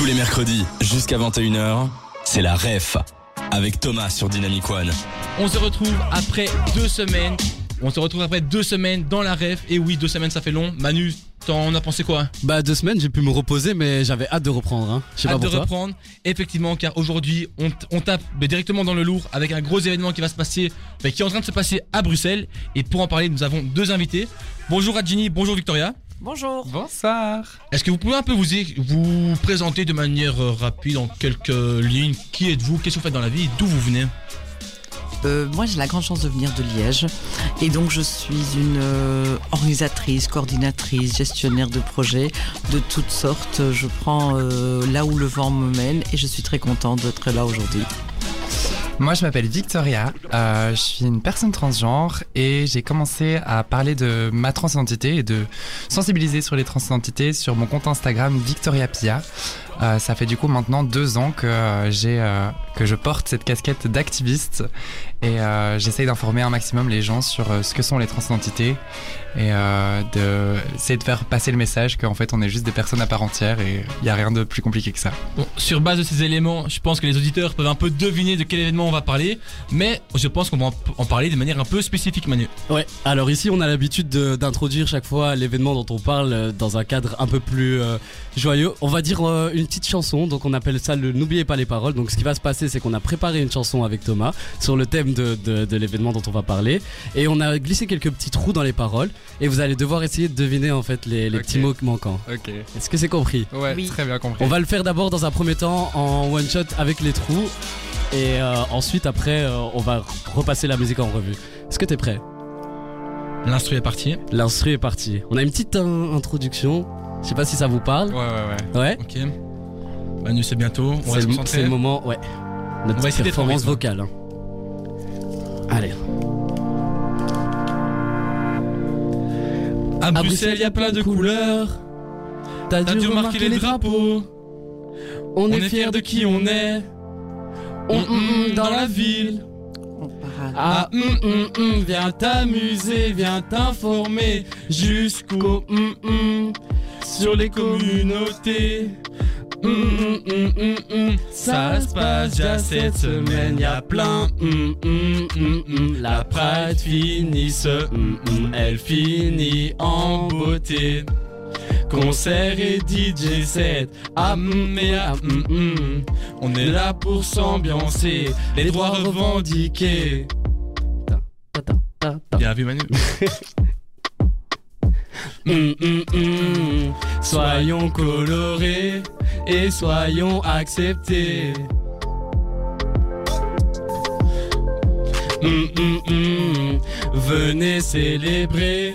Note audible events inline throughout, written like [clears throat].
Tous les mercredis, jusqu'à 21h, c'est la REF avec Thomas sur Dynamic One. On se retrouve après deux semaines. On se retrouve après deux semaines dans la ref. Et oui, deux semaines, ça fait long. Manu, t'en as pensé quoi Bah deux semaines, j'ai pu me reposer, mais j'avais hâte de reprendre. Hein. Pas Hâte de toi. reprendre. Effectivement, car aujourd'hui, on, tape directement dans le lourd avec un gros événement qui va se passer, qui est en train de se passer à Bruxelles. Et pour en parler, nous avons deux invités. Bonjour Adjini, bonjour Victoria. Bonjour. Bonsoir. Est-ce que vous pouvez un peu vous, vous présenter de manière euh, rapide en quelques lignes Qui êtes-vous Qu'est-ce que vous faites dans la vie D'où vous venez? Euh, moi, j'ai la grande chance de venir de Liège. Et donc, je suis une euh, organisatrice, coordinatrice, gestionnaire de projets de toutes sortes. Je prends euh, là où le vent me mène et je suis très contente d'être là aujourd'hui. Moi, je m'appelle Victoria. Euh, je suis une personne transgenre et j'ai commencé à parler de ma transidentité et de sensibiliser sur les transidentités sur mon compte Instagram Victoria Pia. Euh, ça fait du coup maintenant deux ans que euh, que je porte cette casquette d'activiste et j'essaye d'informer un maximum les gens sur ce que sont les transidentités et de de faire passer le message qu'en fait on est juste des personnes à part entière et il y a rien de plus compliqué que ça. Bon, sur base de ces éléments, je pense que les auditeurs peuvent un peu deviner de quel événement on va parler, mais je pense qu'on va en- parler de manière un peu spécifique, Manu. Ouais, alors ici on a l'habitude de- d'introduire chaque fois l'événement dont on parle euh, dans un cadre un peu plus euh, joyeux. On va dire euh, une petite chanson, donc on appelle ça le N'oubliez pas les paroles. Donc ce qui va se passer, c'est qu'on a préparé une chanson avec Thomas sur le thème de, de- de l'événement dont on va parler. Et on a glissé quelques petits trous dans les paroles. Et vous allez devoir essayer de deviner en fait les, petits mots manquants. Ok. Est-ce que c'est compris? Ouais, Oui. très bien compris. On va le faire d'abord dans un premier temps en one shot avec les trous. Et euh, ensuite, après, euh, on va repasser la musique en revue. Est-ce que t'es prêt? L'instru est parti. L'instru est parti. On a une petite euh, introduction. Je sais pas si ça vous parle. Ouais, ouais, ouais. Ouais. Ok. Manu, c'est bientôt. On C'est reste le, concentré. c'est le moment. Ouais. Notre On va essayer performance vocale. hein. Allez. À Bruxelles, il y a plein de couleurs. T'as T'as dû remarquer les drapeaux. On, On est fiers de qui on est. On, Mm, mm, mm, dans la ville. Ah, viens t'amuser, viens t'informer jusqu'au sur les communautés. Ça se passe déjà cette semaine, y a plein. La Pride finit ce, elle finit en beauté. Concert et DJ set, ah hum, et ah hum, hum. On est là pour s'ambiancer, les droits revendiqués. Bien vu, Manu. Hum. [laughs] Soyons colorés et soyons acceptés. Venez célébrer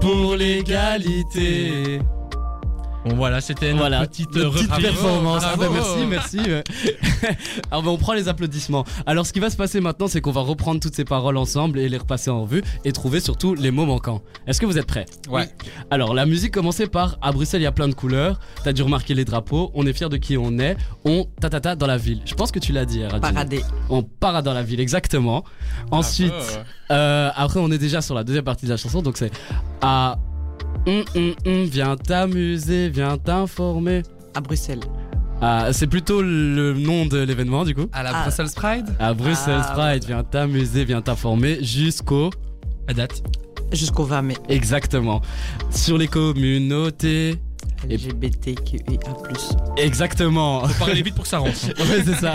pour l'égalité. Bon, voilà, c'était Voilà, petite, Notre petite reprise. performance. Ah bah merci, merci. Alors [laughs] bah, on prend les applaudissements. Alors ce qui va se passer maintenant, c'est qu'on va reprendre toutes ces paroles ensemble et les repasser en revue et trouver surtout les mots manquants. Est-ce que vous êtes prêts? Ouais. Alors la musique commençait par à Bruxelles il y a plein de couleurs. T'as dû remarquer les drapeaux. On est fiers de qui on est. On tatata dans la ville. Je pense que tu l'as dit. Radine. On parade dans la ville exactement. Ensuite, euh, après on est déjà sur la deuxième partie de la chanson. Donc c'est à Hum, hum, hum, viens t'amuser, viens t'informer. À Bruxelles. Ah, c'est plutôt le nom de l'événement du coup. À la Ah. Brussels Pride À Bruxelles Ah, Pride, viens t'amuser, viens t'informer jusqu'au. À date. Jusqu'au 20 mai. Exactement. Sur les communautés. Et- LGBTQIA+. Exactement. Faut parler vite pour que ça rentre. hein. [laughs] ouais, c'est ça.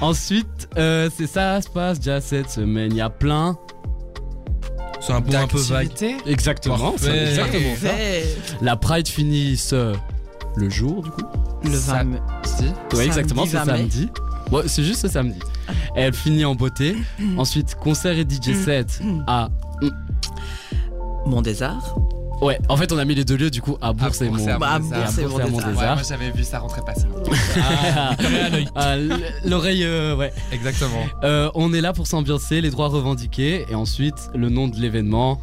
Ensuite, euh, c'est ça se passe déjà cette semaine. Il y a plein. C'est un mot un peu vague. Exactement. Parfait. exactement ça. La Pride finit ce. Le jour du coup. le 20 Ça- mai. Samedi exactement, c'est 20 mai. samedi. Ouais, c'est juste ce samedi. Elle finit en beauté. Ensuite, concert et DJ set à. Mont des Arts. Ouais, en fait, on a mis les deux lieux du coup à Bourse et Mont. et à Bah, Mont Bourse et moi j'avais vu ça rentrer pas. [laughs] Ah, ah, l- L'oreille, euh, ouais. Exactement. Euh, on est là pour s'ambiancer, les droits revendiqués, et ensuite le nom de l'événement,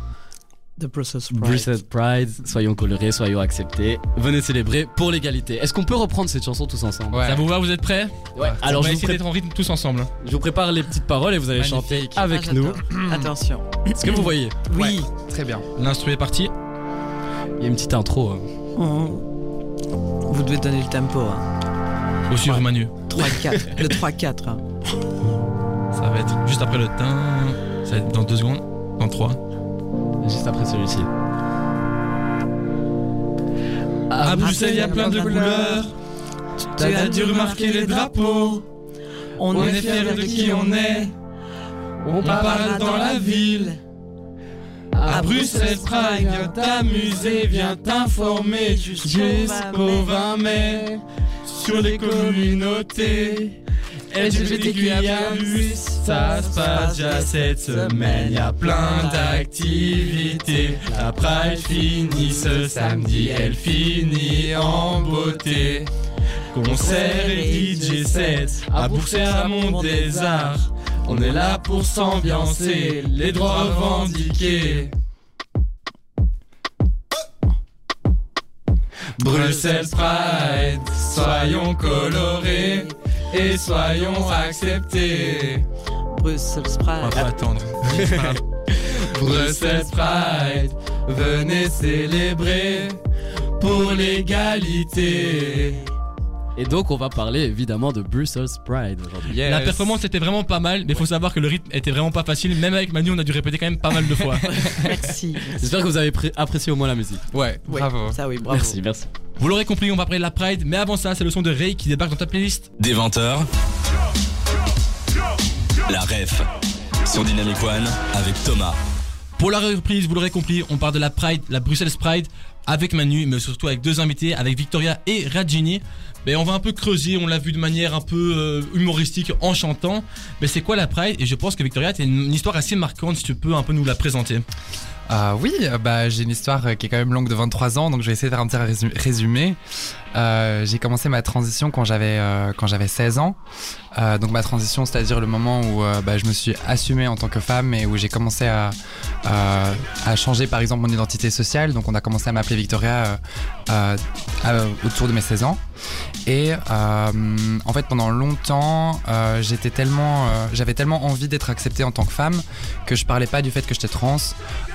The Brussels Pride. Brussels Pride. Soyons colorés, soyons acceptés. Venez célébrer pour l'égalité. Est-ce qu'on peut reprendre cette chanson tous ensemble? Ouais. Ça vous va, vous êtes prêts? Ouais. Alors on va je vous, essayer d'être en rythme tous ensemble. je vous prépare les petites paroles et vous allez Magnifique. chanter Ah, avec nous. j'adore. [clears throat] Attention. Est-ce que vous voyez Oui. Très bien. L'instru est parti. Il y a une petite intro. hein. On- Vous devez donner le tempo. hein. Au suivre Ouais. Manu. 3-4. [laughs] le 3-4. hein. Ça va être juste après le teint. Ça va être dans deux secondes. Dans trois. Juste après celui-ci. À Bruxelles, il y a plein de couleurs. T'as dû remarquer les drapeaux. On, On est fiers de qui on est. On parle dans la ville. Bruxelles Pride, viens t'amuser, viens t'informer jusqu'au 20 mai sur les communautés. LGBTQIA+, ça se passe déjà cette semaine, y a plein d'activités. La Pride finit ce samedi, elle finit en beauté. Concert et DJ set à Bruxelles à Monde des Arts. On est là pour s'ambiancer, les droits revendiqués. Bruxelles Pride, soyons colorés et soyons acceptés. Bruxelles On Pride. va pas attendre. [laughs] Bruxelles Pride, venez célébrer pour l'égalité. Et donc on va parler évidemment de Brussels Pride aujourd'hui. Yes. La performance était vraiment pas mal, mais faut savoir que le rythme était vraiment pas facile. Même avec Manu, on a dû répéter quand même pas mal de fois. [laughs] Merci. J'espère que vous avez pré- apprécié au moins la musique. Ouais, Ouais, bravo. Ça oui, bravo. Merci, merci. Vous l'aurez compris, on va parler de la Pride, mais avant ça, c'est le son de Ray qui débarque dans ta playlist. Des 20h. La ref sur Dynamic One avec Thomas. Pour la reprise, vous l'aurez compris, on parle de la Pride, la Bruxelles Pride, avec Manu, mais surtout avec deux invités, avec Victoria et Rajini. Mais on va un peu creuser, on l'a vu de manière un peu euh, humoristique en chantant. Mais c'est quoi la Pride? Et je pense que Victoria, tu une, une histoire assez marquante, si tu peux un peu nous la présenter. Ah oui, euh, bah, j'ai une histoire euh, qui est quand même longue de 23 ans, donc je vais essayer de faire un résumé. Euh, j'ai commencé ma transition quand j'avais euh, quand j'avais 16 ans. Euh, donc ma transition, c'est-à-dire le moment où euh, bah, je me suis assumé en tant que femme et où j'ai commencé à, à, à changer par exemple mon identité sociale. Donc on a commencé à m'appeler Victoria euh, euh, euh, autour de mes 16 ans. Et euh, en fait pendant longtemps, euh, j'étais tellement, euh, j'avais tellement envie d'être acceptée en tant que femme que je parlais pas du fait que j'étais trans.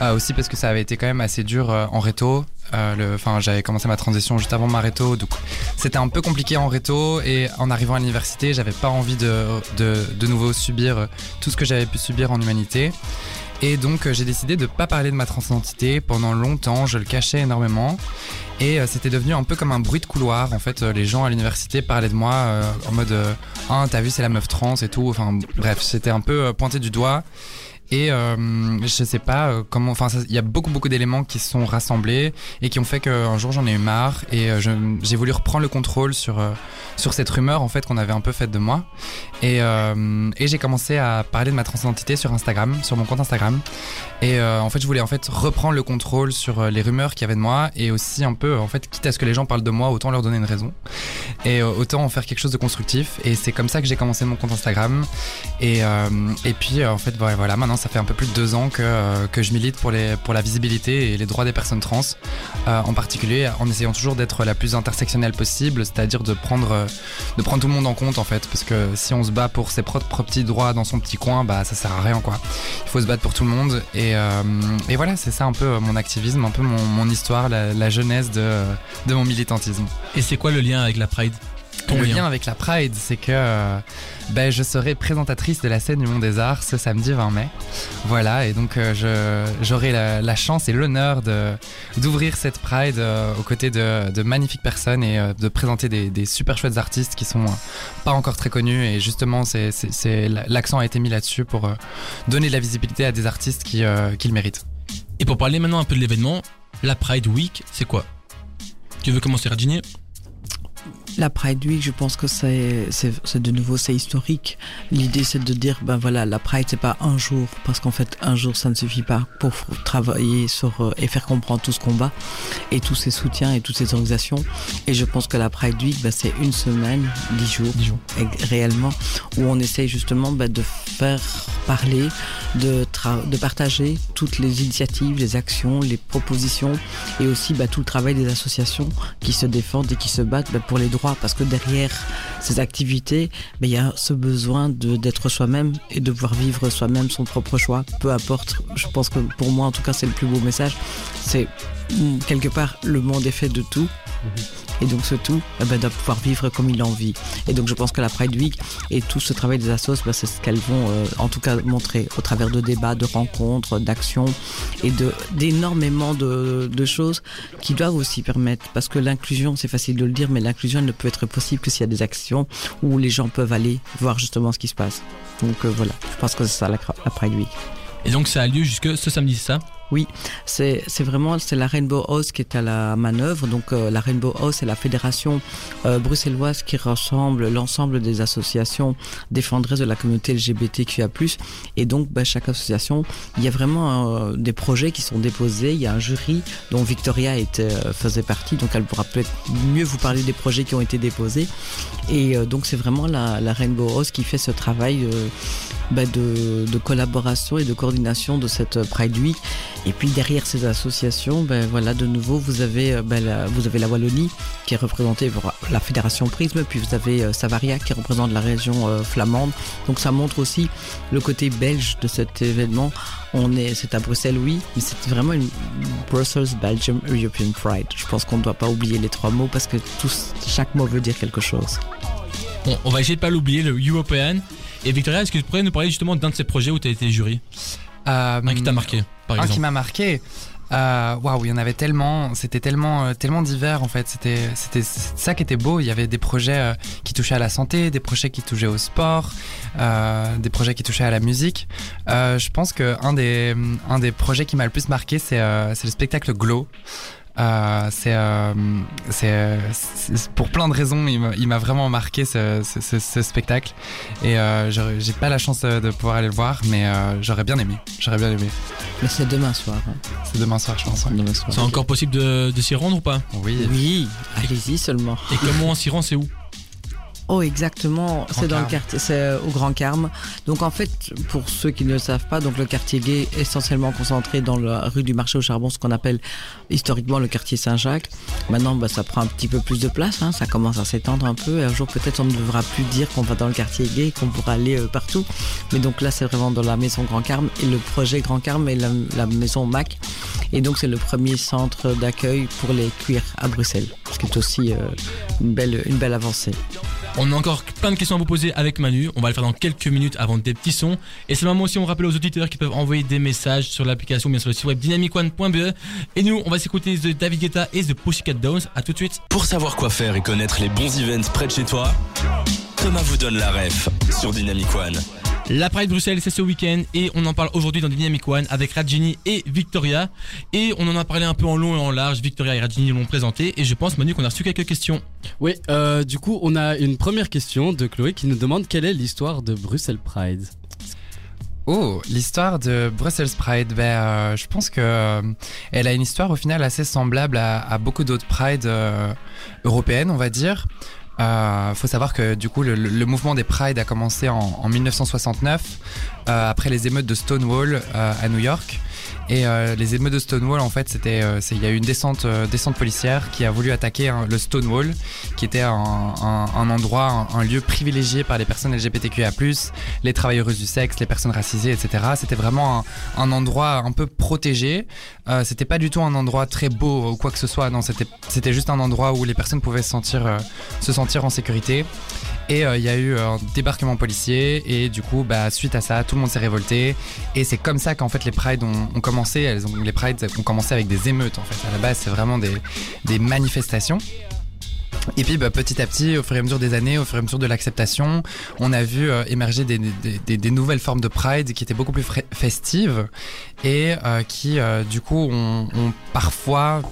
Euh, aussi parce que ça avait été quand même assez dur euh, en réto. Euh, Enfin, j'avais commencé ma transition juste avant ma réto, donc c'était un peu compliqué en réto. Et en arrivant à l'université, j'avais pas envie de, de, nouveau subir tout ce que j'avais pu subir en humanité. Et donc euh, j'ai décidé de pas parler de ma transidentité pendant longtemps. Je le cachais énormément. Et euh, c'était devenu un peu comme un bruit de couloir. En fait, les gens à l'université parlaient de moi en mode Ah, t'as vu, c'est la meuf trans et tout. Enfin, bref, c'était un peu pointé du doigt. Et euh, je sais pas euh, comment. Enfin, il y a beaucoup beaucoup d'éléments qui se sont rassemblés et qui ont fait qu'un jour j'en ai eu marre et euh, j'ai voulu reprendre le contrôle sur euh, sur cette rumeur en fait qu'on avait un peu faite de moi. Et, euh, et j'ai commencé à parler de ma transidentité sur Instagram, sur mon compte Instagram. Et en fait, je voulais en fait reprendre le contrôle sur les rumeurs qu'il y avait de moi et aussi un peu en fait quitte à ce que les gens parlent de moi, autant leur donner une raison et autant en faire quelque chose de constructif. Et c'est comme ça que j'ai commencé mon compte Instagram. Et, et puis en fait voilà, voilà, maintenant ça fait un peu plus de deux ans que, euh, que je milite pour, les, pour la visibilité et les droits des personnes trans, euh, en particulier en essayant toujours d'être la plus intersectionnelle possible, c'est-à-dire de prendre, euh, de prendre tout le monde en compte en fait, parce que si on se bat pour ses propres petits droits dans son petit coin, bah ça sert à rien quoi. Il faut se battre pour tout le monde et, et voilà c'est ça un peu mon activisme, un peu mon, mon histoire, la, la genèse de, de mon militantisme. Et c'est quoi le lien avec la Pride? Ton Le lien. lien avec la Pride, c'est que euh, ben, je serai présentatrice de la scène du Monde des Arts ce samedi 20 mai. Voilà, et donc euh, j'aurai la, la chance et l'honneur d'ouvrir cette Pride euh, aux côtés de, de magnifiques personnes et de présenter des, des super chouettes artistes qui sont pas encore très connus. Et justement, l'accent a été mis là-dessus pour donner de la visibilité à des artistes qui, qui le méritent. Et pour parler maintenant un peu de l'événement, la Pride Week, c'est quoi? Tu veux commencer, Rajini La Pride Week, je pense que c'est c'est de nouveau c'est historique. L'idée c'est de dire ben voilà la Pride c'est pas un jour parce qu'en fait un jour ça ne suffit pas pour travailler sur euh, et faire comprendre tout ce combat et tous ces soutiens et toutes ces organisations. Et je pense que la Pride Week ben, c'est une semaine, dix jours, Dix jours. ex- réellement où on essaye justement ben, de faire parler, de de partager toutes les initiatives, les actions, les propositions et aussi ben, tout le travail des associations qui se défendent et qui se battent ben, pour les droits parce que derrière ces activités ben, il y a ce besoin d'être soi-même et de pouvoir vivre soi-même son propre choix. Peu importe. Je pense que pour moi en tout cas c'est le plus beau message. C'est mm, quelque part le monde est fait de tout Et donc ce tout, eh ben, doit pouvoir vivre comme il a envie. Et donc je pense que la Pride Week et tout ce travail des assos, ben, c'est ce qu'elles vont euh, en tout cas montrer au travers de débats, de rencontres, d'actions et d'énormément de, choses qui doivent aussi permettre, parce que l'inclusion, c'est facile de le dire, mais l'inclusion ne peut être possible que s'il y a des actions où les gens peuvent aller voir justement ce qui se passe. Donc euh, voilà, je pense que c'est ça la, la Pride Week. Et donc ça a lieu jusque ce samedi, c'est ça? Oui, c'est vraiment c'est la Rainbow House qui est à la manœuvre. Donc euh, la Rainbow House c'est la fédération euh, bruxelloise qui rassemble l'ensemble des associations défendresses de la communauté LGBTQIA+. Et donc bah, chaque association, il y a vraiment euh, des projets qui sont déposés. Il y a un jury dont Victoria faisait partie, donc elle pourra peut-être mieux vous parler des projets qui ont été déposés. Et donc c'est vraiment la, la Rainbow House qui fait ce travail bah, de, de collaboration et de coordination de cette Pride Week. Et puis derrière ces associations, ben voilà, de nouveau, vous avez, euh, ben, la, vous avez la Wallonie qui est représentée par la fédération Prisme, puis vous avez euh, Savaria qui représente la région euh, flamande. Donc ça montre aussi le côté belge de cet événement. On est, c'est à Bruxelles, oui, mais c'est vraiment une Brussels Belgium European Pride. Je pense qu'on ne doit pas oublier les trois mots parce que tous, chaque mot veut dire quelque chose. Bon, on va essayer de pas l'oublier, le European. Et Victoria, est-ce que tu pourrais nous parler justement d'un de ces projets où tu as été jury Euh, Un qui t'a marqué, par Un qui exemple m'a marqué. Euh, Waouh, il y en avait tellement, c'était tellement, euh, tellement divers en fait. C'était, ça qui était beau. Il y avait des projets euh, qui touchaient à la santé, des projets qui touchaient au sport, euh, des projets qui touchaient à la musique. Euh, je pense que un des, un des projets qui m'a le plus marqué, c'est, euh, c'est le spectacle Glow. Euh, c'est, euh, c'est, euh, c'est- pour plein de raisons, il m'a, il m'a vraiment marqué ce, ce, ce- ce spectacle. Et euh, j'ai pas la chance de, pouvoir aller le voir, mais euh, j'aurais bien aimé. J'aurais bien aimé. Mais c'est demain soir. hein. C'est demain soir, je pense. ouais. Demain soir. C'est encore possible de, de s'y rendre ou pas? Oui. Oui, allez-y seulement. Et comment on s'y rend, c'est où? Oh, exactement. C'est dans le quartier, c'est euh, au Grand Carme. Donc, en fait, pour ceux qui ne le savent pas, donc le quartier gay est essentiellement concentré dans la rue du Marché au Charbon, ce qu'on appelle historiquement le quartier Saint-Jacques. Maintenant, bah, ça prend un petit peu plus de place. Hein, ça commence à s'étendre un peu. Et un jour, peut-être, on ne devra plus dire qu'on va dans le quartier gay, qu'on pourra aller euh, partout. Mais donc là, c'est vraiment dans la maison Grand Carme et le projet Grand Carme et la, la maison Mac. Et donc, c'est le premier centre d'accueil pour les cuirs à Bruxelles, ce qui est aussi euh, une belle, une belle avancée. On a encore plein de questions à vous poser avec Manu. On va le faire dans quelques minutes avant des petits sons. Et c'est le moment aussi, on rappelle aux auditeurs qui peuvent envoyer des messages sur l'application, bien sur le site web dynamicone.be. Et nous, on va s'écouter The David Guetta et The Pussycat Dolls. À tout de suite. Pour savoir quoi faire et connaître les bons events près de chez toi, Thomas vous donne la ref sur Dynamic One. La Pride Bruxelles, c'est ce week-end et on en parle aujourd'hui dans Dynamic One avec Rajini et Victoria. Et on en a parlé un peu en long et en large. Victoria et Rajini l'ont présenté et je pense, Manu, qu'on a reçu quelques questions. Oui, euh, du coup, on a une première question de Chloé qui nous demande quelle est l'histoire de Bruxelles Pride? Oh, l'histoire de Brussels Pride, ben, euh, je pense que euh, elle a une histoire au final assez semblable à, à beaucoup d'autres Pride euh, européennes, on va dire. Euh, faut savoir que du coup le, mouvement des Pride a commencé en, en 1969 euh, après les émeutes de Stonewall euh, à New York. Et euh, les émeutes de Stonewall, en fait, c'était, euh, il y a eu une descente, euh, descente policière qui a voulu attaquer hein, le Stonewall, qui était un, un- un endroit, un, lieu privilégié par les personnes LGBTQIA+, les travailleuses du sexe, les personnes racisées, etc. C'était vraiment un, un endroit un peu protégé. Euh, c'était pas du tout un endroit très beau ou quoi que ce soit. Non, c'était, c'était juste un endroit où les personnes pouvaient se sentir, euh, se sentir en sécurité. Et euh, il y a eu un débarquement policier et du coup, bah, suite à ça, tout le monde s'est révolté. Et c'est comme ça qu'en fait les prides ont, commencé. Elles ont, les prides ont commencé avec des émeutes en fait. À la base, c'est vraiment des, manifestations. Et puis bah, petit à petit, au fur et à mesure des années, au fur et à mesure de l'acceptation, on a vu euh, émerger des, nouvelles formes de Pride qui étaient beaucoup plus festives et euh, qui euh, du coup ont parfois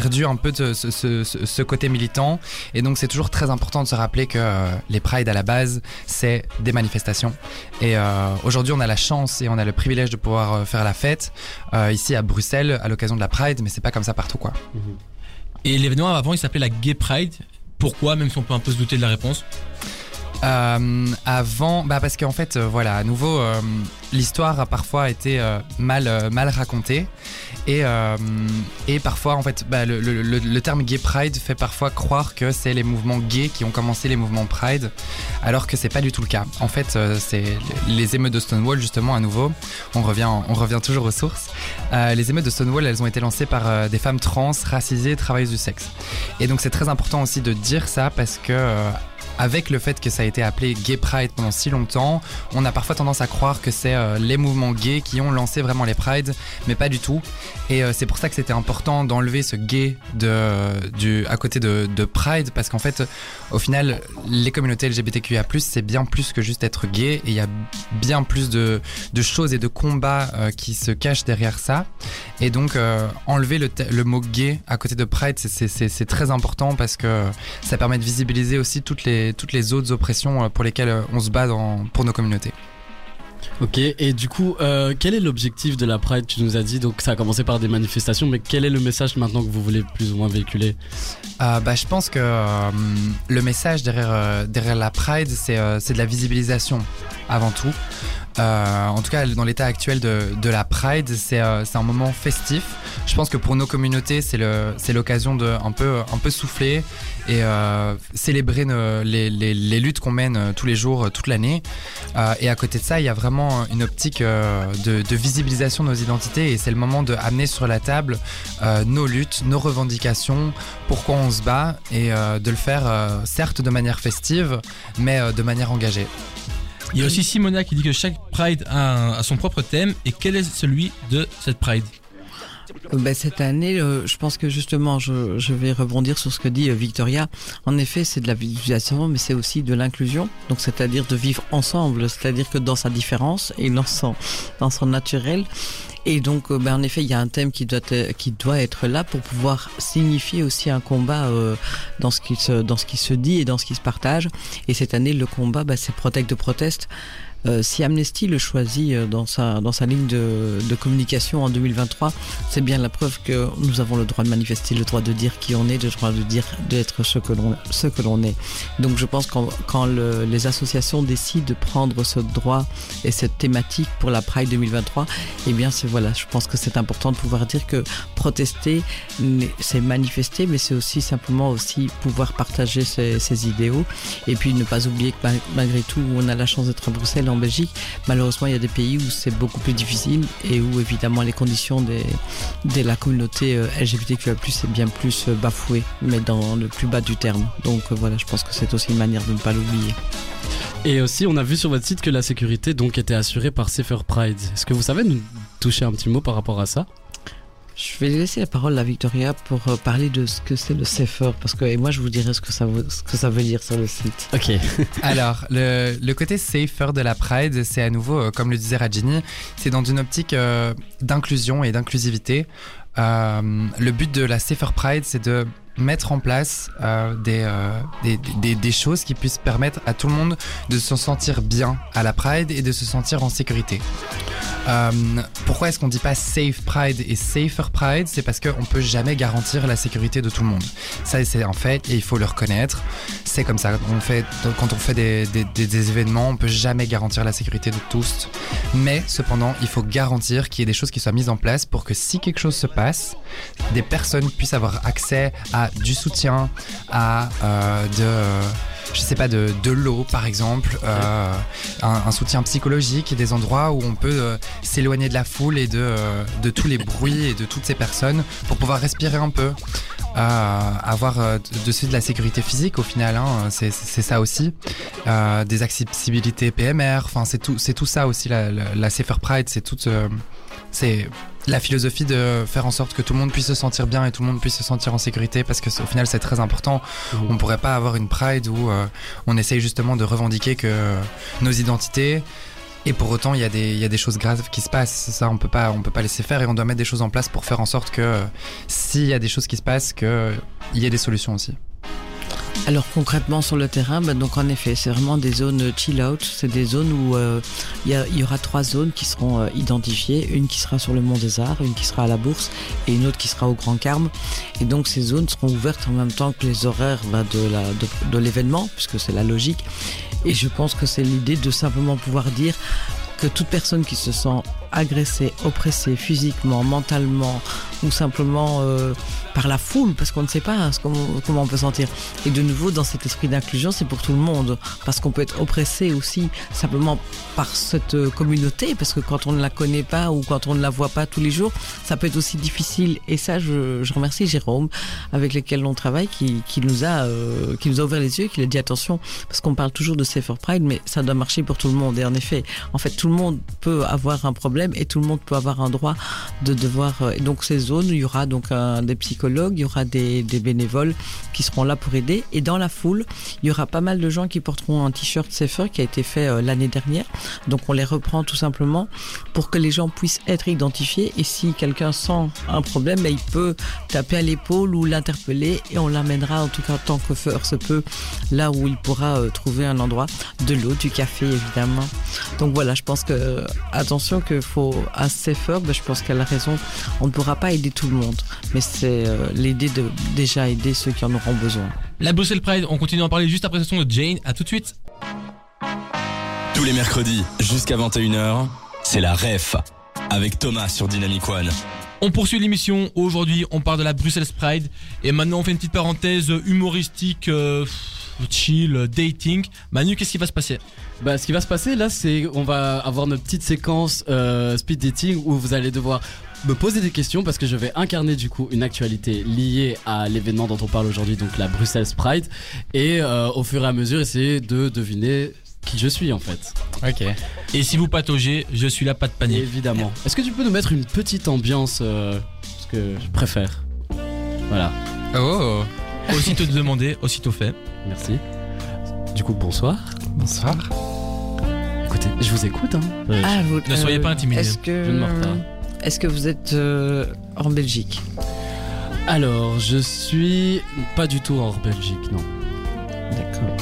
perdu un peu de ce, ce- ce- ce côté militant et donc c'est toujours très important de se rappeler que euh, les Pride à la base c'est des manifestations et euh, aujourd'hui on a la chance et on a le privilège de pouvoir euh, faire la fête euh, ici à Bruxelles à l'occasion de la Pride mais c'est pas comme ça partout quoi. Et l'événement avant, il s'appelait la Gay Pride. Pourquoi, même si on peut un peu se douter de la réponse? Euh, avant, bah parce qu'en fait, euh, voilà, à nouveau, euh, l'histoire a parfois été mal, mal racontée. Et, euh, et parfois, en fait, bah, le, terme gay pride fait parfois croire que c'est les mouvements gays qui ont commencé les mouvements pride, alors que c'est pas du tout le cas. En fait, euh, c'est les émeutes de Stonewall, justement, à nouveau. On revient, toujours aux sources. Euh, les émeutes de Stonewall, elles ont été lancées par des femmes trans, racisées, travailleuses du sexe. Et donc, c'est très important aussi de dire ça parce que. Avec le fait que ça a été appelé Gay Pride pendant si longtemps, on a parfois tendance à croire que c'est euh, les mouvements gays qui ont lancé vraiment les prides, mais pas du tout. Et euh, c'est pour ça que c'était important d'enlever ce gay à côté de, de Pride, parce qu'en fait, au final, les communautés LGBTQIA+, c'est bien plus que juste être gay, et il y a bien plus de, choses et de combats euh, qui se cachent derrière ça. Et donc, enlever le, mot gay à côté de Pride, c'est très important parce que ça permet de visibiliser aussi toutes les, toutes les autres oppressions euh, pour lesquelles euh, on se bat dans, pour nos communautés. Ok, et du coup, euh, quel est l'objectif de la Pride? Tu nous as dit, donc ça a commencé par des manifestations, mais quel est le message maintenant que vous voulez plus ou moins véhiculer? Euh, bah, je pense que euh, le message derrière, derrière la Pride, c'est c'est de la visibilisation avant tout. Euh, en tout cas, dans l'état actuel de, de la Pride, c'est euh, un moment festif. Je pense que pour nos communautés, c'est l'occasion de un peu, un peu souffler et euh, célébrer les, les- luttes qu'on mène euh, tous les jours, euh, toute l'année. Euh, et à côté de ça, il y a vraiment une optique de, de visibilisation de nos identités et c'est le moment de amener sur la table nos luttes, nos revendications, pourquoi on se bat et de le faire certes de manière festive, mais de manière engagée. Il y a aussi Simona qui dit que chaque Pride a, a son propre thème et quel est celui de cette Pride? Ben, cette année, euh, je pense que justement, je, je vais rebondir sur ce que dit euh, Victoria. En effet, c'est de la visualisation, mais c'est aussi de l'inclusion. Donc, c'est-à-dire de vivre ensemble, c'est-à-dire que dans sa différence et dans son, dans son naturel. Et donc, euh, ben, en effet, il y a un thème qui doit, être, là pour pouvoir signifier aussi un combat euh, dans ce qui se, dit et dans ce qui se partage. Et cette année, le combat, ben, c'est Protect de Protest. Euh, si Amnesty le choisit euh, dans sa, dans sa ligne de, de communication en 2023, c'est bien la preuve que nous avons le droit de manifester, le droit de dire qui on est, le droit de dire d'être ce que l'on ce que l'on est. Donc je pense qu'en quand le- les associations décident de prendre ce droit et cette thématique pour la Pride 2023, eh bien c'est voilà, je pense que c'est important de pouvoir dire que protester, c'est manifester, mais c'est aussi simplement aussi pouvoir partager ses, idéaux et puis ne pas oublier que ma- malgré tout, on a la chance d'être à Bruxelles, Belgique. Malheureusement, il y a des pays où c'est beaucoup plus difficile et où évidemment les conditions des, de la communauté euh, LGBTQIA+, est bien plus euh, bafouée, mais dans le plus bas du terme. Donc euh, voilà, je pense que c'est aussi une manière de ne pas l'oublier. Et aussi, on a vu sur votre site que la sécurité donc était assurée par Safer Pride. Est-ce que vous savez nous toucher un petit mot par rapport à ça? Je vais laisser la parole à Victoria pour euh, parler de ce que c'est le CEFER, parce que et moi je vous dirai ce que ça veut, ce que ça veut dire sur le site. Ok. [laughs] Alors, le, le côté safer de la Pride, c'est à nouveau, euh, comme le disait Rajini, c'est dans une optique euh, d'inclusion et d'inclusivité. Euh, le but de la Safer Pride, c'est de mettre en place euh, des, euh, des, des, des choses qui puissent permettre à tout le monde de se sentir bien à la Pride et de se sentir en sécurité. Euh, pourquoi est-ce qu'on dit pas Safe Pride et Safer Pride? C'est parce qu'on peut jamais garantir la sécurité de tout le monde. Ça, c'est un fait et il faut le reconnaître. C'est comme ça. On fait, quand on fait des- des événements, on peut jamais garantir la sécurité de tous. Mais cependant, il faut garantir qu'il y ait des choses qui soient mises en place pour que si quelque chose se passe, des personnes puissent avoir accès à du soutien, à euh, de je sais pas, de, de l'eau par exemple, euh, un, soutien psychologique des endroits où on peut euh, s'éloigner de la foule et de, de tous les bruits et de toutes ces personnes pour pouvoir respirer un peu. Avoir dessus de la sécurité physique au final, hein, c'est ça aussi. Des accessibilités PMR, enfin c'est tout, tout ça aussi la, la, Safer Pride, c'est toute, c'est la philosophie de faire en sorte que tout le monde puisse se sentir bien et tout le monde puisse se sentir en sécurité parce que au final c'est très important. On pourrait pas avoir une Pride où euh, on essaye justement de revendiquer que nos identités et pour autant il y, a des- il y a des choses graves qui se passent. Ça on peut pas on peut pas laisser faire et on doit mettre des choses en place pour faire en sorte que euh, s'il y a des choses qui se passent que il y ait des solutions aussi. Alors concrètement sur le terrain, ben, donc en effet, c'est vraiment des zones chill out. C'est des zones où euh, il y, aura trois zones qui seront euh, identifiées. Une qui sera sur le Mont des Arts, une qui sera à la Bourse et une autre qui sera au Grand Carme. Et donc ces zones seront ouvertes en même temps que les horaires ben, de l'événement, puisque c'est la logique. Et je pense que c'est l'idée de simplement pouvoir dire que toute personne qui se sent agressée, oppressée physiquement, mentalement ou simplement euh, par la foule, parce qu'on ne sait pas hein, comment, on peut sentir. Et de nouveau, dans cet esprit d'inclusion, c'est pour tout le monde, parce qu'on peut être oppressé aussi simplement par cette euh, communauté, parce que quand on ne la connaît pas ou quand on ne la voit pas tous les jours, ça peut être aussi difficile. Et ça, je, remercie Jérôme, avec lequel on travaille, qui, qui nous a, euh, qui nous a ouvert les yeux, qui a dit attention, parce qu'on parle toujours de Safer Pride, mais ça doit marcher pour tout le monde. Et en effet, en fait, tout le monde peut avoir un problème et tout le monde peut avoir un droit de devoir. euh, Et donc ces zones, il y aura donc des psychologues, il y aura des, bénévoles qui seront là pour aider. Et dans la foule, il y aura pas mal de gens qui porteront un t-shirt Safer qui a été fait euh, l'année dernière. Donc on les reprend tout simplement pour que les gens puissent être identifiés. Et si quelqu'un sent un problème, ben, il peut taper à l'épaule ou l'interpeller et on l'amènera en tout cas tant que faire se peut là où il pourra euh, trouver un endroit, de l'eau, du café évidemment. Donc voilà, je pense que attention que faut à Safer, ben, je pense qu'elle a raison. On ne pourra pas aider tout le monde, mais c'est euh, l'idée de déjà aider ceux qui en auront besoin. La Bruxelles Pride, on continue à en parler juste après ce son de Jane. À tout de suite. Tous les mercredis jusqu'à 21h, c'est la REF avec Thomas sur Dynamic One. On poursuit l'émission. Aujourd'hui, on parle de la Bruxelles Pride. Et maintenant, on fait une petite parenthèse humoristique, euh, chill, euh, dating. Manu, qu'est-ce qui va se passer? Bah, ce qui va se passer là, c'est on va avoir notre petite séquence euh, speed dating où vous allez devoir me poser des questions parce que je vais incarner du coup une actualité liée à l'événement dont on parle aujourd'hui, donc la Bruxelles Pride, et euh, au fur et à mesure essayer de deviner qui je suis en fait. Ok. Et si vous pataugez, je suis là, pas de panique. Évidemment. Est-ce que tu peux nous mettre une petite ambiance euh, Parce que je préfère? Voilà, Oh, Aussitôt demandé, aussitôt fait. Merci. Du coup, bonsoir. bonsoir. Écoutez, je vous écoute. Hein. Euh, Ah, vous, Ne soyez pas intimidés. Est-ce que vous êtes euh, en Belgique? Alors, je suis pas du tout hors Belgique, non. D'accord.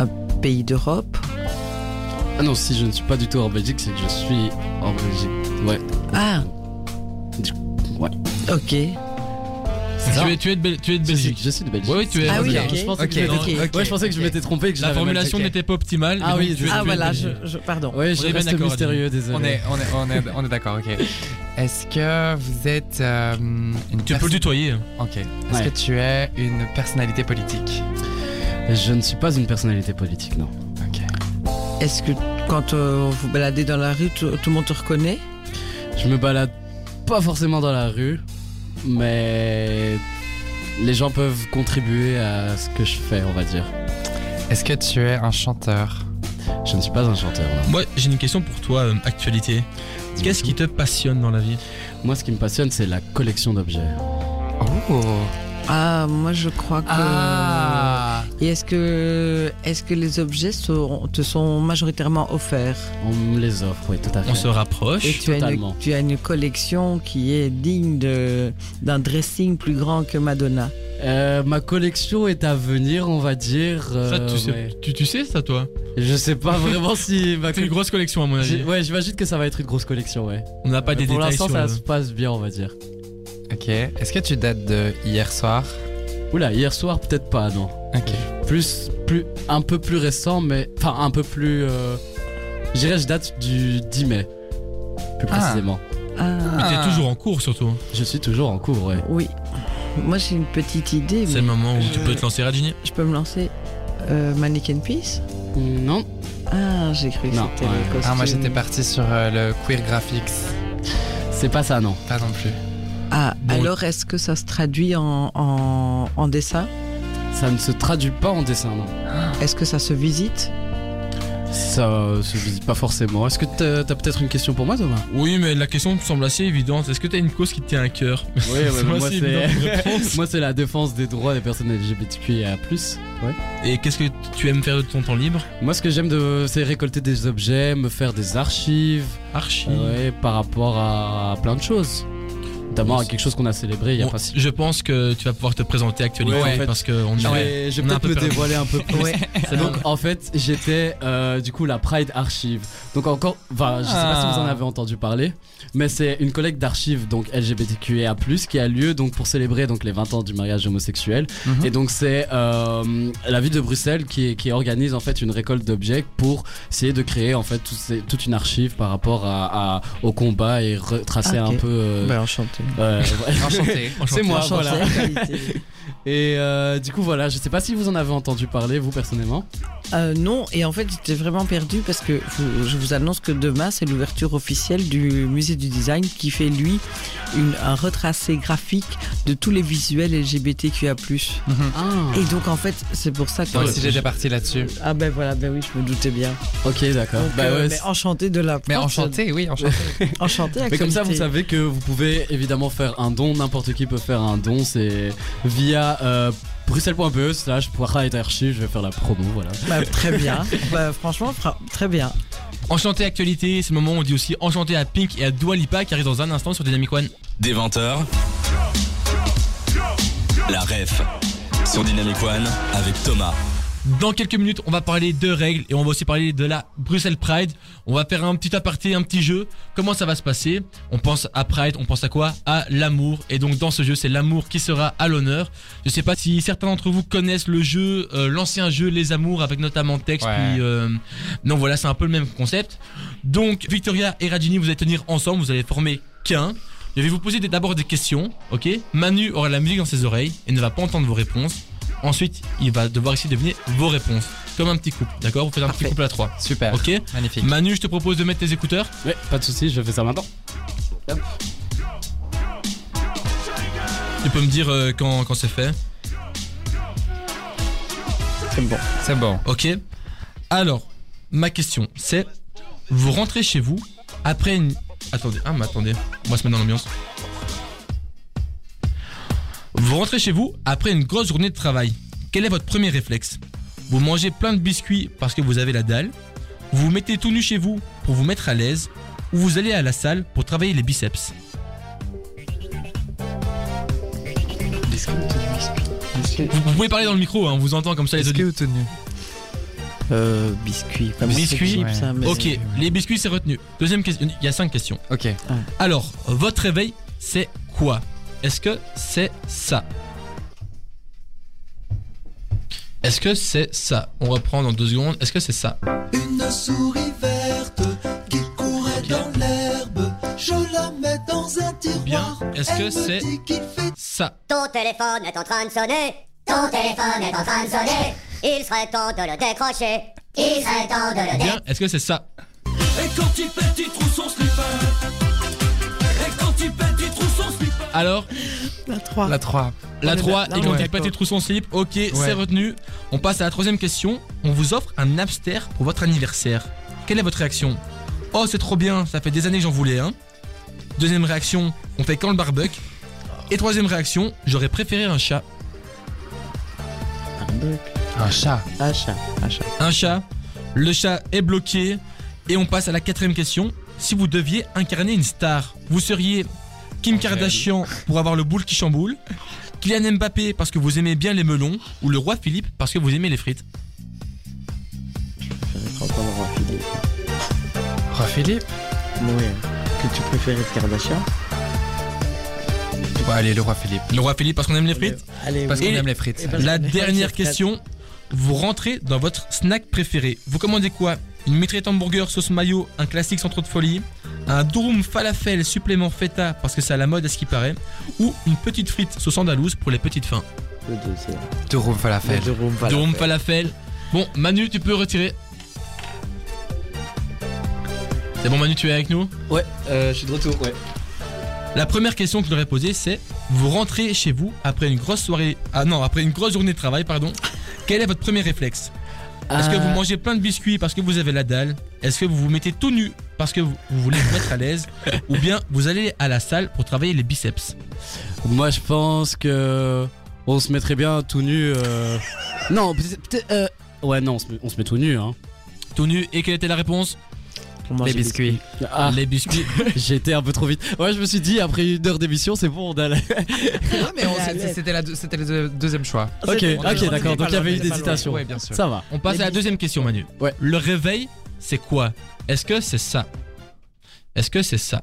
Un pays d'Europe? Ah non, si je ne suis pas du tout hors Belgique, c'est que je suis hors Belgique. Ouais. Ah. Ouais. Ok. Tu es, tu es de, Bel- tu es de Belgique. je suis de Belgique. Ouais, oui, tu es. Ah oui, ok. ok. Je pensais que Ok, je m'étais- ok, ok, ouais, je pensais que je m'étais trompé et que je La l'avais mal formulation n'était pas optimale. Ah oui, tu es- tu Ah es voilà, de je, Belgique. je- pardon. On je est bien reste d'accord, mystérieux, désolé. On est, on est, on est, on est d'accord, ok. Est-ce que vous êtes euh, une Tu peux le perso- tutoyer. Ok. Est-ce Ouais. que tu es une personnalité politique? Je ne suis pas une personnalité politique, non. Ok. Est-ce que quand euh, vous baladez dans la rue, tout, tout le monde te reconnaît? Je me balade pas forcément dans la rue, mais les gens peuvent contribuer à ce que je fais, on va dire. Est-ce que tu es un chanteur Je ne suis pas un chanteur. non. Moi, j'ai une question pour toi, euh, actualité. Qu'est-ce qui te passionne dans la vie? Moi, ce qui me passionne, c'est la collection d'objets. Oh. Ah, moi je crois que. Ah. Et est-ce que, est-ce que les objets sont- te sont majoritairement offerts? On me les offre, oui, tout à fait. On se rapproche. Et tu as, une, totalement. tu as une collection qui est digne de- d'un dressing plus grand que Madonna. Euh, ma collection est à venir, on va dire. euh, Ça, tu, sais, ouais. tu, tu sais ça, toi? Je sais pas [laughs] vraiment si ma C'est une grosse collection, à mon avis. Ouais, j'imagine que ça va être une grosse collection, ouais. On n'a pas des Pour détails l'instant, sur ça le- se passe bien, on va dire. Ok. Est-ce que tu dates de hier soir? Oula, hier soir, peut-être pas, non. Ok. Plus, plus, un peu plus récent, mais. Enfin, un peu plus. Euh, je dirais, je date du 10 mai. Plus Ah. précisément. Ah, Mais t'es toujours en cours, surtout. Je suis toujours en cours, ouais. oui. Moi j'ai une petite idée, C'est mais le moment où tu peux te lancer, Radini? je peux me lancer. Euh, Mannequin Piece Non, Ah, j'ai cru que Non, c'était ouais. Ah, moi j'étais parti sur euh, le queer graphics. c'est pas ça, non. Pas non plus. Ah, Bon. alors est-ce que ça se traduit en, en, en dessin? Ça ne se traduit pas en dessin, non. Est-ce que ça se visite? Ça se visite pas forcément. Est-ce que t'as t'as peut-être une question pour moi, Thomas? Oui, mais la question me semble assez évidente. Est-ce que t'as une cause qui te tient à cœur? Oui, ouais, C'est moi c'est [laughs] moi c'est la défense des droits des personnes LGBTQIA+. Ouais. Et qu'est-ce que tu aimes faire de ton temps libre? Moi ce que j'aime de c'est récolter des objets, me faire des archives, Archie. ouais, par rapport à plein de choses. Notamment à quelque chose qu'on a célébré il y a Bon, pas si je pense que tu vas pouvoir te présenter actuellement Ouais, en fait, parce que on Je vais, je vais on peut-être peu me perdu. dévoiler un peu [laughs] plus. Ouais. Donc en fait j'étais euh, du coup la Pride Archive. Donc encore, enfin je sais pas si vous en Ah. avez entendu parler, mais c'est une collecte d'archives donc LGBTQIA+ qui a lieu donc pour célébrer donc les 20 ans du mariage homosexuel. Mhm. Et donc c'est euh, la ville de Bruxelles qui, qui organise en fait une récolte d'objets pour essayer de créer en fait tout ces- toute une archive par rapport à, à- au combat et retracer Ah, un peu. euh, Bah, enchanté. Euh, [laughs] ouais. Enchanté. C'est moi, Enchanté, voilà. [laughs] Et euh, du coup voilà, je sais pas si vous en avez entendu parler vous personnellement. Euh, non, et en fait, j'étais vraiment perdu parce que vous- je vous annonce que demain, c'est l'ouverture officielle du musée du design qui fait, lui, une, un retracé graphique de tous les visuels LGBTQIA. Ah. Et donc, en fait, c'est pour ça que. Moi aussi j'étais parti là-dessus. Ah, ben voilà, ben oui, je me doutais bien. Ok d'accord. Bah euh, ouais, mais enchanté de la Mais enchanté, oui, enchanté. [laughs] Enchanté, Mais comme ça, vous savez que vous pouvez évidemment faire un don. N'importe qui peut faire un don. C'est via euh, bruxelles.be slash Archive. Je vais faire la promo, voilà. Bah, très bien. Bah, franchement, fra- très bien. Enchanté actualité, c'est le moment où on dit aussi enchanté à Pink et à Dua Lipa qui arrive dans un instant sur Dynamic One. Des 20h. La ref sur Dynamic One avec Thomas. Dans quelques minutes, on va parler de règles et on va aussi parler de la Bruxelles Pride. On va faire un petit aparté, un petit jeu. Comment ça va se passer? On pense à Pride, on pense à quoi? À l'amour. Et donc dans ce jeu, c'est l'amour qui sera à l'honneur. Je sais pas si certains d'entre vous connaissent le jeu, euh, l'ancien jeu Les Amours avec notamment texte. Ouais. Puis, euh, non voilà, c'est un peu le même concept. Donc Victoria et Rajini, vous allez tenir ensemble, vous allez former qu'un. Je vais vous poser d'abord des questions, ok? Manu aura la musique dans ses oreilles et ne va pas entendre vos réponses. Ensuite, il va devoir ici deviner vos réponses. Comme un petit couple, d'accord? Vous faites un petit couple à trois. Super. Ok? Magnifique. Manu, je te propose de mettre tes écouteurs. Ouais, pas de soucis, je fais ça maintenant. Tu peux me dire euh, quand, quand c'est fait. C'est bon. C'est bon. Ok Alors, ma question, c'est vous rentrez chez vous après une. Attendez, ah, mais attendez, on va se mettre dans l'ambiance. Vous rentrez chez vous après une grosse journée de travail. Quel est votre premier réflexe Vous mangez plein de biscuits parce que vous avez la dalle. Vous vous mettez tout nu chez vous pour vous mettre à l'aise. Ou vous allez à la salle pour travailler les biceps. Vous, vous pouvez parler dans le micro, hein, on vous entend comme ça les auditeurs. que tenu Euh, biscuit. Biscuit, ouais. mais Ok, les biscuits c'est retenu. Deuxième question, il y a cinq questions. Ok. Alors, votre réveil, c'est quoi Est-ce que c'est ça? Est-ce que c'est ça? On reprend dans deux secondes. Est-ce que c'est ça? Une souris verte qui courait dans l'herbe. Je la mets dans un tiroir. Bien. Est-ce que c'est fait ça? Ton téléphone est en train de sonner. Ton téléphone est en train de sonner. Il serait temps de le décrocher. Il serait temps de le Bien. Est-ce que c'est ça? Et quand il pète, il Alors, La 3. La 3. la On est 3, là- et là, quand on est il pète d'accord. les trous son slip, ok, c'est retenu. On passe à la troisième question. On vous offre un Napster pour votre anniversaire. Quelle est votre réaction? Oh, c'est trop bien, ça fait des années que j'en voulais un. Deuxième réaction, on fait quand le barbecue. Et troisième réaction, j'aurais préféré un chat. Un chat. Achat. Achat. Un chat. Le chat est bloqué. Et on passe à la quatrième question. Si vous deviez incarner une star, vous seriez Kim Kardashian pour avoir le boule qui chamboule, Kylian Mbappé parce que vous aimez bien les melons, ou le roi Philippe parce que vous aimez les frites. Roi Philippe Oui. Que tu préférais Kardashian Ouais, allez, le roi Philippe. Le roi Philippe parce qu'on aime les frites. Allez, Parce oui. qu'on aime les frites. La dernière question. Vous rentrez dans votre snack préféré. Vous commandez quoi? Une mitraillette hamburger sauce mayo, un classique sans trop de folie, un durum falafel supplément feta parce que c'est à la mode à ce qui paraît, ou une petite frite sauce andalouse pour les petites fins. Le deuxième. De room falafel. Le durum falafel. Durum falafel. Bon, Manu, tu peux retirer. C'est bon, Manu, tu es avec nous? Ouais, euh, je suis de retour, ouais. La première question que je leur ai posée, c'est vous rentrez chez vous après une grosse soirée, ah non, après une grosse journée de travail, pardon. Quel est votre premier réflexe? Est-ce que vous Euh, mangez plein de biscuits parce que vous avez la dalle? Est-ce que vous vous mettez tout nu parce que vous, vous voulez vous mettre à l'aise? [laughs] Ou bien vous allez à la salle pour travailler les biceps? Moi, je pense que on se mettrait bien tout nu. euh, [laughs] Non, peut-être. peut-être, euh, Ouais, non, on se, met, on se met tout nu, hein. Tout nu, et quelle était la réponse? Pour manger Les biscuits. Ah, Les biscuits. [laughs] j'ai été un peu trop vite. Ouais, je me suis dit, après une heure d'émission, c'est bon, on a la- Ouais, mais on- [laughs] c'était- le deux- deuxième choix. Ok, ok, d'accord. Donc il y avait loin, eu on était des pas loin. hésitations. Ouais, bien sûr. Ça va. On passe à la deuxième question, Manu. Ouais. Le réveil, c'est quoi? Est-ce que c'est ça? Est-ce que c'est ça?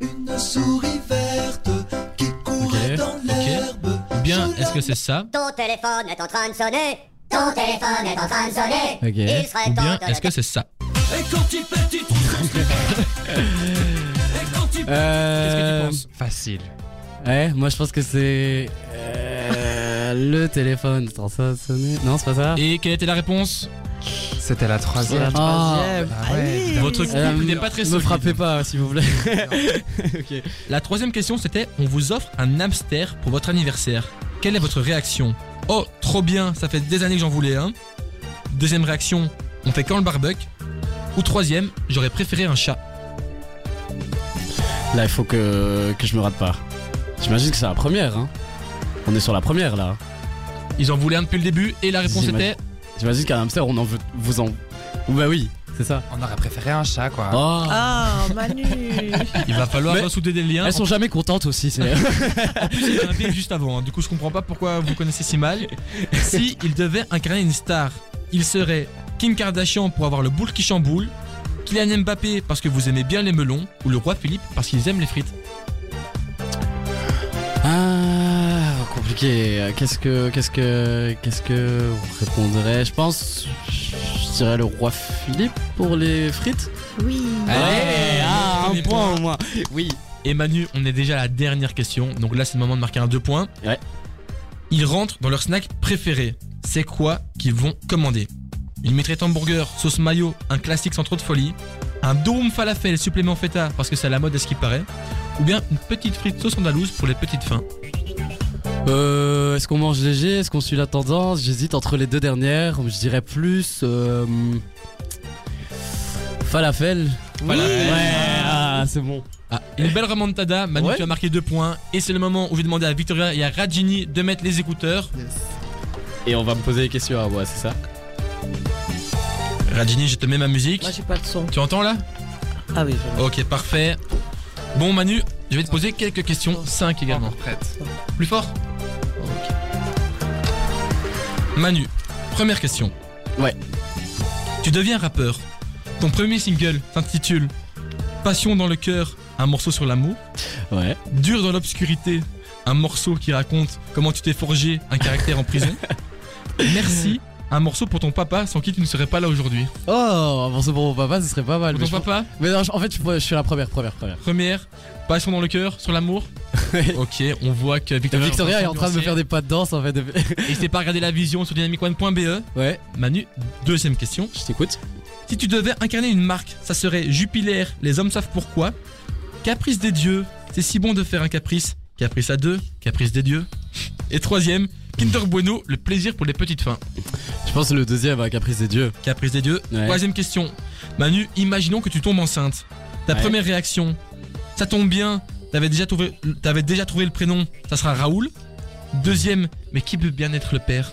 Une souris verte qui courait dans l'herbe. Ou bien est-ce que c'est ça? Ton téléphone est en train de sonner. Ton téléphone est en train de sonner. Ok. Il serait temps bien est-ce que c'est ça? Et quand il pète, il trouve son slip. Et quand il Euh, Qu'est-ce que tu penses Facile. Ouais, moi je pense que c'est euh, le téléphone. Attends, ça a sonné. Non, c'est pas ça. Et quelle était la réponse C'était la troisième. Ah. Ah ouais, évidemment. Votre couple Euh, n'est pas très Ne solide. frappez pas, s'il vous plaît. [laughs] La troisième question, c'était on vous offre un hamster pour votre anniversaire. Quelle est votre réaction Oh, trop bien, ça fait des années que j'en voulais un. Deuxième réaction, on fait quand le barbecue Ou troisième, j'aurais préféré un chat. Là, il faut que, que je me rate pas. J'imagine que c'est la première. Hein. On est sur la première là. Ils en voulaient un depuis le début et la réponse était J'imagine qu'un hamster, on en veut. Vous en. Bah oui, c'est ça. On aurait préféré un chat, quoi. Oh. Ah, Manu il va falloir Mais- ressouder des liens. Elles sont jamais contentes aussi. C'est. [laughs] En plus, il y a un bip juste avant. hein. Du coup, je comprends pas pourquoi vous connaissez si mal. Si il devait incarner une star, il serait Kim Kardashian pour avoir le boule qui chamboule, Kylian Mbappé parce que vous aimez bien les melons, ou le roi Philippe parce qu'ils aiment les frites. Ah, compliqué. Qu'est-ce que, qu'est-ce que, qu'est-ce que on répondrait Je pense, je dirais le roi Philippe pour les frites. Oui. Allez, ah, premier un point point. au moins. Oui. Et Manu, on est déjà à la dernière question. Donc là, c'est le moment de marquer un deux points. Ouais. Ils rentrent dans leur snack préféré. C'est quoi qu'ils vont commander? Une mitraillette hamburger, sauce mayo, un classique sans trop de folie. Un dôme falafel supplément feta parce que c'est à la mode à ce qui paraît. Ou bien une petite frite sauce andalouse pour les petites fins. Euh, est-ce qu'on mange léger? Est-ce qu'on suit la tendance? J'hésite entre les deux dernières. Je dirais plus. Euh, falafel. Falafel. Ouais, ah, c'est bon. Ah, une belle remontada. Manu, Ouais. tu as marqué deux points. Et c'est le moment où je vais demander à Victoria et à Rajini de mettre les écouteurs. Et on va me poser des questions à moi, c'est ça? Rajini, je te mets ma musique. Moi, j'ai pas de son. Tu entends là? Ah oui. Ok, parfait. Bon, Manu, je vais te poser quelques questions. 5 également. Prête. Plus fort? Manu, première question. Ouais. Tu deviens rappeur. Ton premier single s'intitule Passion dans le cœur, un morceau sur l'amour. [laughs] Ouais. Dur dans l'obscurité, un morceau qui raconte comment tu t'es forgé un caractère en prison. [laughs] Merci, un morceau pour ton papa sans qui tu ne serais pas là aujourd'hui. Oh, un morceau pour mon papa, ce serait pas mal. Pour mais ton je papa, Mais non, en fait, je, suis la première, première, première. première, passion dans le cœur, sur l'amour. [laughs] ok, on voit que Victoria, Victoria est en train de me faire des pas de danse en fait. de- [laughs] Et c'est pas regarder la vision sur dynamicone.be. Ouais, Manu, deuxième question. je t'écoute. Si tu devais incarner une marque, ça serait Jupiler, les hommes savent pourquoi. Caprice des dieux, c'est si bon de faire un caprice. Caprice à deux, caprice des dieux. Et troisième, Kinder Bueno, le plaisir pour les petites fins. Je pense que le deuxième à Caprice des Dieux. Caprice des dieux. Ouais. Troisième question. Manu, imaginons que tu tombes enceinte. Ta Ouais. première réaction, ça tombe bien, t'avais déjà, trouvé, t'avais déjà trouvé le prénom, ça sera Raoul. Deuxième, mais qui peut bien être le père?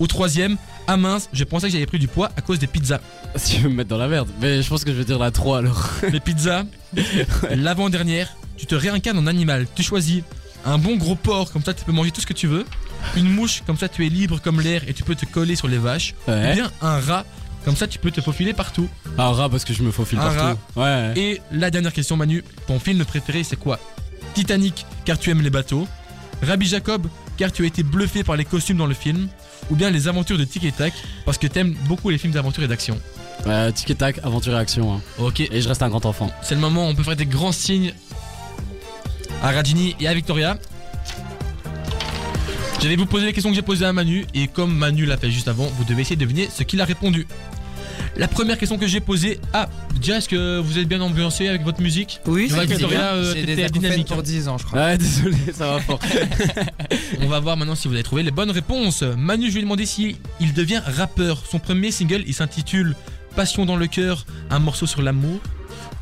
Ou troisième, ah mince, je pensais que j'avais pris du poids à cause des pizzas. [laughs] Si tu veux me mettre dans la merde. Mais je pense que je vais dire la 3 alors. Les pizzas, [laughs] l'avant-dernière, tu te réincarnes en animal. Tu choisis un bon gros porc, comme ça tu peux manger tout ce que tu veux. Une mouche, comme ça tu es libre comme l'air et tu peux te coller sur les vaches. Ou bien un rat, comme ça tu peux te faufiler partout. Un rat parce que je me faufile Un partout. Ouais. Et la dernière question, Manu, ton film préféré c'est quoi? Titanic, car tu aimes les bateaux. Rabbi Jacob, car tu as été bluffé par les costumes dans le film. Ou bien les aventures de Tic et Tac, parce que t'aimes beaucoup les films d'aventure et d'action. Ouais, tic et tac, aventure et action. hein. Ok, Et je reste un grand enfant. c'est le moment où on peut faire des grands signes à Radini et à Victoria. Je vais vous poser les questions que j'ai posées à Manu et comme Manu l'a fait juste avant, vous devez essayer de deviner ce qu'il a répondu. La première question que j'ai posée, ah, déjà est-ce que vous êtes bien ambiancé avec votre musique? Oui, c'est Victoria, euh, des dynamique. pour hein. 10 ans, je crois. Ouais, désolé, ça va fort. [laughs] On va voir maintenant si vous avez trouvé les bonnes réponses. Manu, je lui ai demandé si il devient rappeur. Son premier single, il s'intitule Passion dans le cœur, un morceau sur l'amour.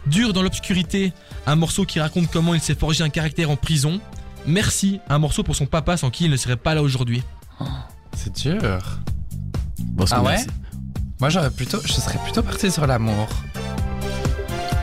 Dur dans l'obscurité, un morceau qui raconte comment il s'est forgé un caractère en prison. Merci, un morceau pour son papa sans qui il ne serait pas là aujourd'hui. C'est dur. Bon, Ah ouais. Moi, j'aurais plutôt, je serais plutôt parti sur l'amour.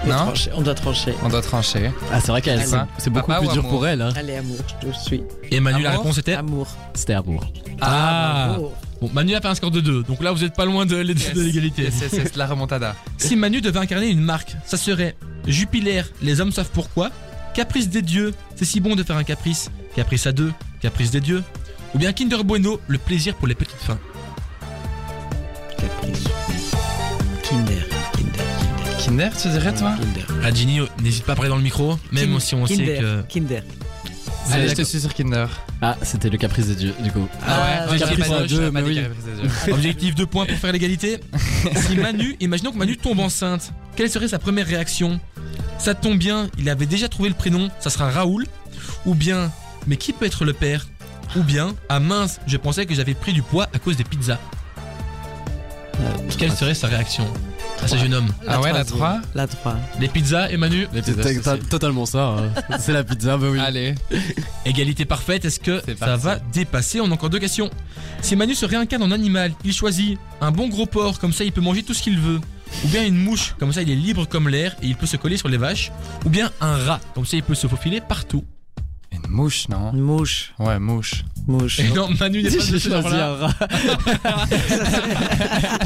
doit Non trancher, On doit trancher. On doit trancher. Ah, c'est vrai qu'elle, c'est, beaucoup ou plus dur amour pour elle. Hein. Allez, amour, je te suis. Et Manu, la Amour réponse était Amour. C'était amour. Ah, bravo. Bon, Manu a fait un score de 2, donc là vous êtes pas loin de, de Yes. l'égalité. Yes, yes, yes, la remontada. [laughs] Si Manu devait incarner une marque, ça serait Jupiler, les hommes savent pourquoi, Caprice des dieux, c'est si bon de faire un caprice, Caprice à deux, Caprice des dieux, ou bien Kinder Bueno, le plaisir pour les petites fins. Caprice. Kinder. Kinder. Kinder. Kinder, tu dirais toi Kinder. Radjini, n'hésite pas à parler dans le micro, même Kin- si on Kinder. sait que... Kinder. Allez, je te suis sur Kinder. Ah, c'était le caprice des dieux, du coup. Ah, ouais, j'ai Caprice à deux, mais oui. Des. Objectif 2 points pour faire l'égalité. [laughs] si Manu, imaginons que Manu tombe enceinte, quelle serait sa première réaction? Ça tombe bien, il avait déjà trouvé le prénom, ça sera Raoul. Ou bien, mais qui peut être le père? Ou bien, ah mince, je pensais que j'avais pris du poids à cause des pizzas. Quelle serait sa réaction? À ce jeune homme Ah ouais, la troisième. 3 La 3. Les pizzas, et Manu Les C'est c'est- totalement ça. hein. [laughs] C'est la pizza, bah oui. Allez. [laughs] Égalité parfaite, est-ce que C'est ça va dépasser On a encore deux questions. Si Manu se réincarne en animal, il choisit un bon gros porc, comme ça il peut manger tout ce qu'il veut. Ou bien une mouche, comme ça il est libre comme l'air et il peut se coller sur les vaches. Ou bien un rat, comme ça il peut se faufiler partout. Une mouche, non Une mouche. Ouais, mouche. Mouche. Non, Manu n'est pas de [laughs] ce genre-là. [laughs]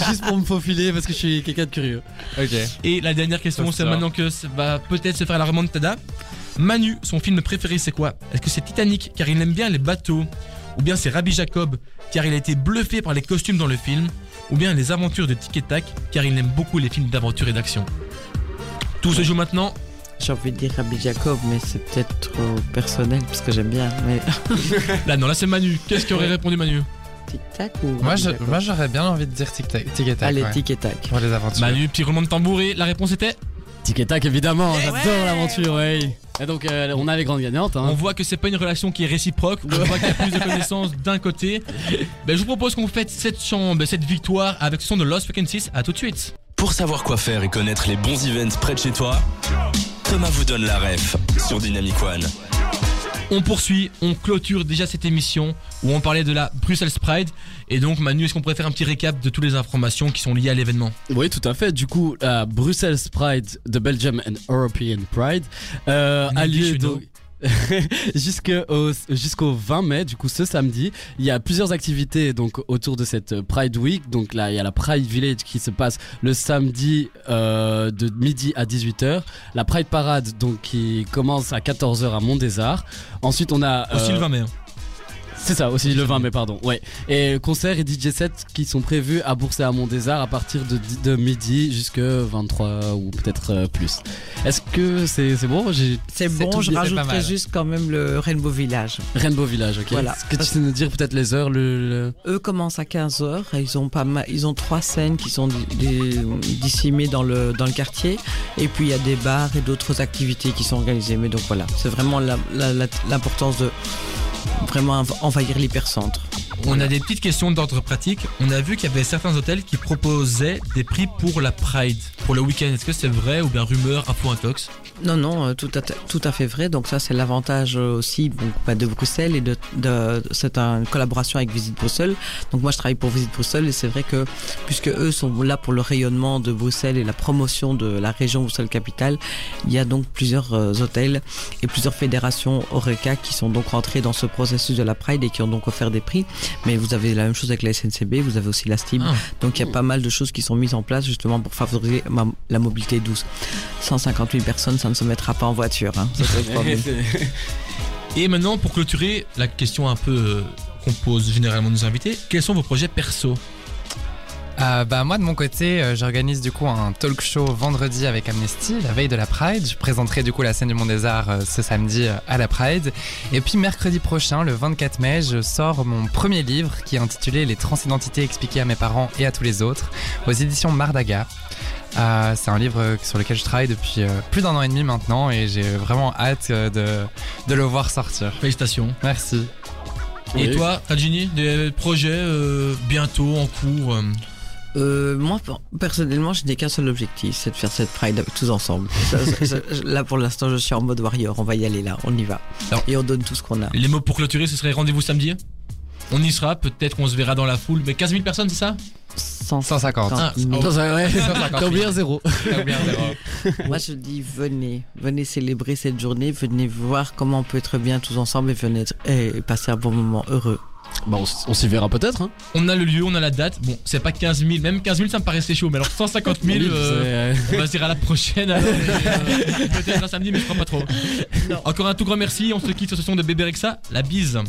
Juste pour me faufiler parce que je suis quelqu'un de curieux. Ok. Et la dernière question, c'est maintenant que ça va peut-être se faire la remontada. Manu, son film préféré c'est quoi? Est-ce que c'est Titanic car il aime bien les bateaux? Ou bien c'est Rabbi Jacob car il a été bluffé par les costumes dans le film? Ou bien les aventures de Tic et Tac car il aime beaucoup les films d'aventure et d'action? Tout se joue maintenant. J'ai envie de dire Rabbi Jacob, mais c'est peut-être trop personnel parce que j'aime bien. Mais [laughs] Là non, là c'est Manu. Qu'est-ce qu'aurait répondu Manu? Tic-tac ou. Moi, Rabbi je- Jacob? moi, j'aurais bien envie de dire tic-tac. Tic et tac. Allez, ouais. tic et tac. Pour les aventures. Manu, petit roulement de tambour et la réponse était Tic et tac, évidemment. Eh J'adore l'aventure, ouais. Et donc, euh, on a les grandes gagnantes. On Hein. voit que c'est pas une relation qui est réciproque, on voit qu'il y a plus de connaissances d'un côté. Ben, je vous propose qu'on fête cette chambre, cette victoire avec ce son de Lost Frequencies. À tout de suite. Pour savoir quoi faire et connaître les bons events près de chez toi, Thomas vous donne la ref sur Dynamic One. On poursuit, on clôture déjà cette émission où on parlait de la Bruxelles Pride. Et donc Manu, est-ce qu'on pourrait faire un petit récap de toutes les informations qui sont liées à l'événement? Oui, tout à fait. Du coup, la Brussels Pride, the Belgium and European Pride, euh, In a English, lieu you know. donc. [laughs] jusqu'au jusqu'au 20 mai du coup ce samedi il y a plusieurs activités donc autour de cette Pride Week donc là il y a la Pride Village qui se passe le samedi euh, de midi à 18h la Pride Parade donc qui commence à 14h à Mont des Arts ensuite on a Aussi euh, le 20 mai. hein. C'est ça, aussi le 20 mai, pardon. Ouais. Et concerts et DJ sets qui sont prévus à Bourse et à Mont-des-Arts à partir de, de midi jusque 23 ou peut-être euh, plus. Est-ce que c'est c'est bon? C'est bon, je rajouterai juste quand même le Rainbow Village. Rainbow Village, ok. Voilà. Est-ce que tu sais nous dire peut-être les heures le, le- Eux commencent à 15h. Ils ont pas mal, ils ont trois scènes qui sont di- di- disséminées dans le, dans le quartier. Et puis il y a des bars et d'autres activités qui sont organisées. Mais donc voilà, c'est vraiment l'importance de vraiment env- envahir l'hypercentre. On a des petites questions d'ordre pratique. On a vu qu'il y avait certains hôtels qui proposaient des prix pour la Pride, pour le week-end. Est-ce que c'est vrai ou bien rumeur, info, intox? Non, non, euh, tout à, tout à fait vrai. Donc ça, c'est l'avantage euh, aussi bah, de Bruxelles et de, de c'est une collaboration avec Visite Bruxelles. Donc moi, je travaille pour Visite Bruxelles et c'est vrai que puisque eux sont là pour le rayonnement de Bruxelles et la promotion de la région Bruxelles-Capitale, il y a donc plusieurs euh, hôtels et plusieurs fédérations Oreca qui sont donc rentrés dans ce processus de la Pride et qui ont donc offert des prix. Mais vous avez la même chose avec la SNCB, vous avez aussi la STIB. Ah. Donc il y a pas mal de choses qui sont mises en place justement pour favoriser la mobilité douce. 150 000 personnes, ça ne se mettra pas en voiture. Hein. [laughs] Et maintenant, pour clôturer, la question un peu euh, qu'on pose généralement nos invités, quels sont vos projets perso? Euh, bah, moi, de mon côté, euh, j'organise du coup un talk show vendredi avec Amnesty, la veille de la Pride. Je présenterai du coup la scène du Monde des Arts euh, ce samedi euh, à la Pride. Et puis mercredi prochain, le 24 mai, je sors mon premier livre qui est intitulé Les transidentités expliquées à mes parents et à tous les autres aux éditions Mardaga. Euh, c'est un livre sur lequel je travaille depuis euh, plus d'un an et demi maintenant et j'ai vraiment hâte euh, de, de le voir sortir. Félicitations. Merci. Et toi, Rajini, des projets euh, bientôt en cours euh, Euh, moi, per- personnellement, je n'ai qu'un seul objectif, c'est de faire cette Pride avec tous ensemble. [laughs] Ça, ça, ça, là, pour l'instant, je suis en mode warrior. On va y aller là, on y va. Alors- Et on donne tout ce qu'on a. Les mots pour clôturer, ce serait rendez-vous samedi? On y sera, peut-être qu'on se verra dans la foule, mais 15 000 personnes, c'est ça 150. Ah, 000. Attends, ça- ouais, 150 T'as oublié un zéro. T'as oublié un zéro. Moi, je dis venez, venez célébrer cette journée, venez voir comment on peut être bien tous ensemble et venez être- et passer un bon moment heureux. Bah, on, on s'y verra peut-être. Hein. On a le lieu, on a la date. Bon, c'est pas 15 000, même 15 000 ça me paraissait chaud, mais alors 150 000, [laughs] Oui, euh, on va se dire à la prochaine. euh, Peut-être un samedi, mais je crois pas trop. Encore un tout grand merci. On se quitte sur ce son de Bébé Rexa. La bise.